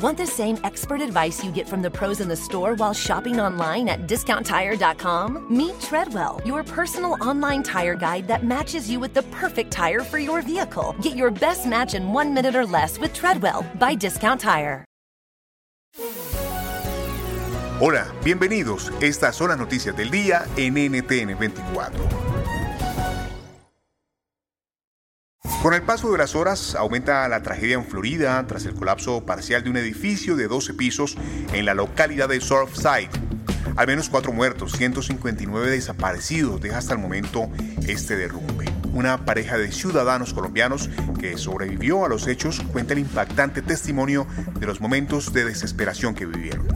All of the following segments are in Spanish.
Want the same expert advice you get from the pros in the store while shopping online at discounttire.com? Meet Treadwell, your personal online tire guide that matches you with the perfect tire for your vehicle. Get your best match in one minute or less with Treadwell by Discount Tire. Hola, bienvenidos. Estas son las noticias del día en NTN 24. Con el paso de las horas aumenta la tragedia en Florida tras el colapso parcial de un edificio de 12 pisos en la localidad de Surfside. Al menos cuatro muertos, 159 desaparecidos deja hasta el momento este derrumbe. Una pareja de ciudadanos colombianos que sobrevivió a los hechos cuenta el impactante testimonio de los momentos de desesperación que vivieron.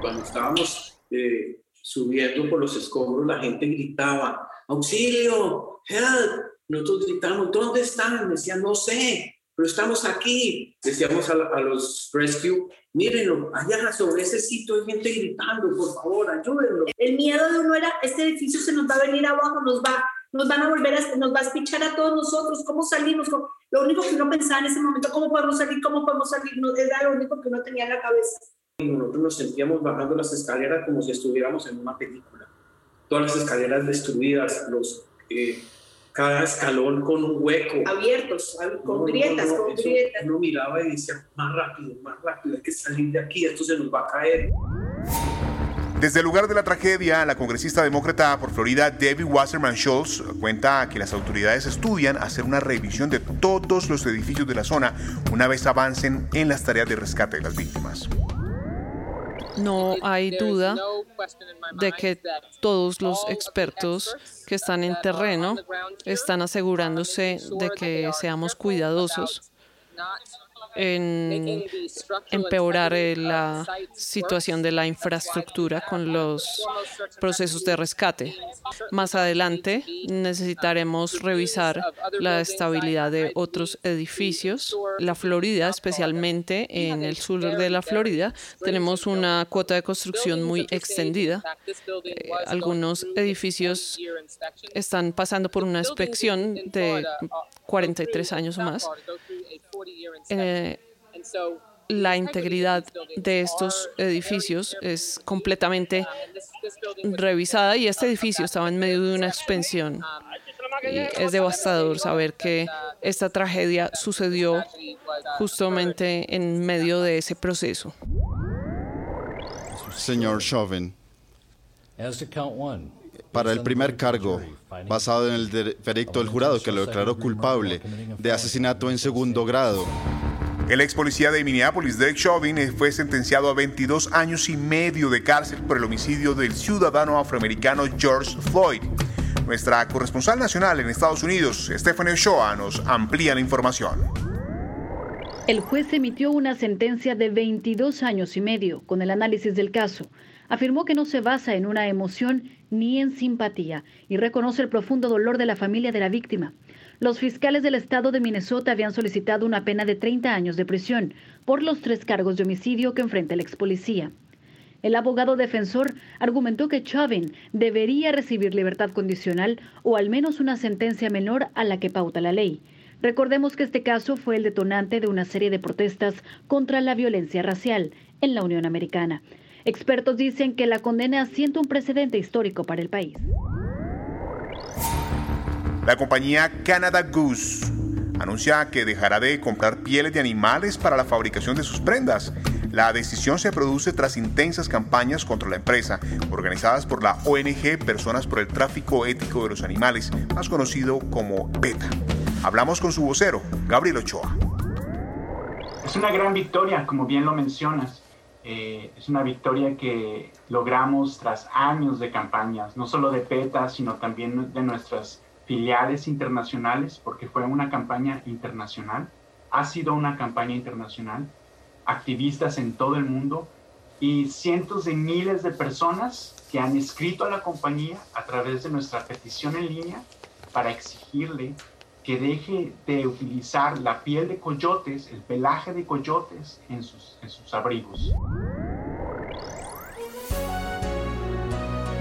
Cuando estábamos eh, subiendo por los escombros, la gente gritaba, auxilio, help, nosotros gritamos, ¿dónde están? Decían, no sé, pero estamos aquí. Decíamos a, los rescue, mírenlo, allá sobre ese sitio hay gente gritando, por favor, ayúdenlo. El miedo de uno era, este edificio se nos va a venir abajo, nos va, nos van a volver a, nos va a espichar a todos nosotros, ¿cómo salimos? Lo único que uno pensaba en ese momento, ¿cómo podemos salir? ¿Cómo podemos salir? No, era lo único que uno tenía en la cabeza. Y nosotros nos sentíamos bajando las escaleras como si estuviéramos en una película. Todas las escaleras destruidas, los... Eh, cada escalón con un hueco. Abiertos, con grietas, con grietas. Uno miraba y decía, más rápido, más rápido, hay que salir de aquí, esto se nos va a caer. Desde el lugar de la tragedia, la congresista demócrata por Florida, Debbie Wasserman Schultz, cuenta que las autoridades estudian hacer una revisión de todos los edificios de la zona una vez avancen en las tareas de rescate de las víctimas. No hay duda de que todos los expertos que están en terreno están asegurándose de que seamos cuidadosos en empeorar la situación de la infraestructura con los procesos de rescate. Más adelante necesitaremos revisar la estabilidad de otros edificios. La Florida, especialmente en el sur de la Florida, tenemos una cuota de construcción muy extendida. Eh, algunos edificios están pasando por una inspección de 43 años o más. Eh, la integridad de estos edificios es completamente revisada y este edificio estaba en medio de una expansión. Y es devastador saber que esta tragedia sucedió justamente en medio de ese proceso. Señor Chauvin, para el primer cargo, basado en el veredicto del jurado que lo declaró culpable de asesinato en segundo grado, el ex policía de Minneapolis, Derek Chauvin, eh, fue sentenciado a 22 años y medio de cárcel por el homicidio del ciudadano afroamericano George Floyd. Nuestra corresponsal nacional en Estados Unidos, Stephanie Ochoa, nos amplía la información. El juez emitió una sentencia de 22 años y medio con el análisis del caso. Afirmó que no se basa en una emoción ni en simpatía y reconoce el profundo dolor de la familia de la víctima. Los fiscales del estado de Minnesota habían solicitado una pena de 30 años de prisión por los tres cargos de homicidio que enfrenta el ex policía. El abogado defensor argumentó que Chauvin debería recibir libertad condicional o al menos una sentencia menor a la que pauta la ley. Recordemos que este caso fue el detonante de una serie de protestas contra la violencia racial en la Unión Americana. Expertos dicen que la condena siente un precedente histórico para el país. La compañía Canada Goose anuncia que dejará de comprar pieles de animales para la fabricación de sus prendas. La decisión se produce tras intensas campañas contra la empresa, organizadas por la ONG Personas por el Tráfico Ético de los Animales, más conocido como PETA. Hablamos con su vocero, Gabriel Ochoa. Es una gran victoria, como bien lo mencionas. Eh, es una victoria que logramos tras años de campañas, no solo de PETA, sino también de nuestras filiales internacionales, porque fue una campaña internacional, ha sido una campaña internacional, activistas en todo el mundo y cientos de miles de personas que han escrito a la compañía a través de nuestra petición en línea para exigirle que deje de utilizar la piel de coyotes, el pelaje de coyotes en sus, en sus abrigos.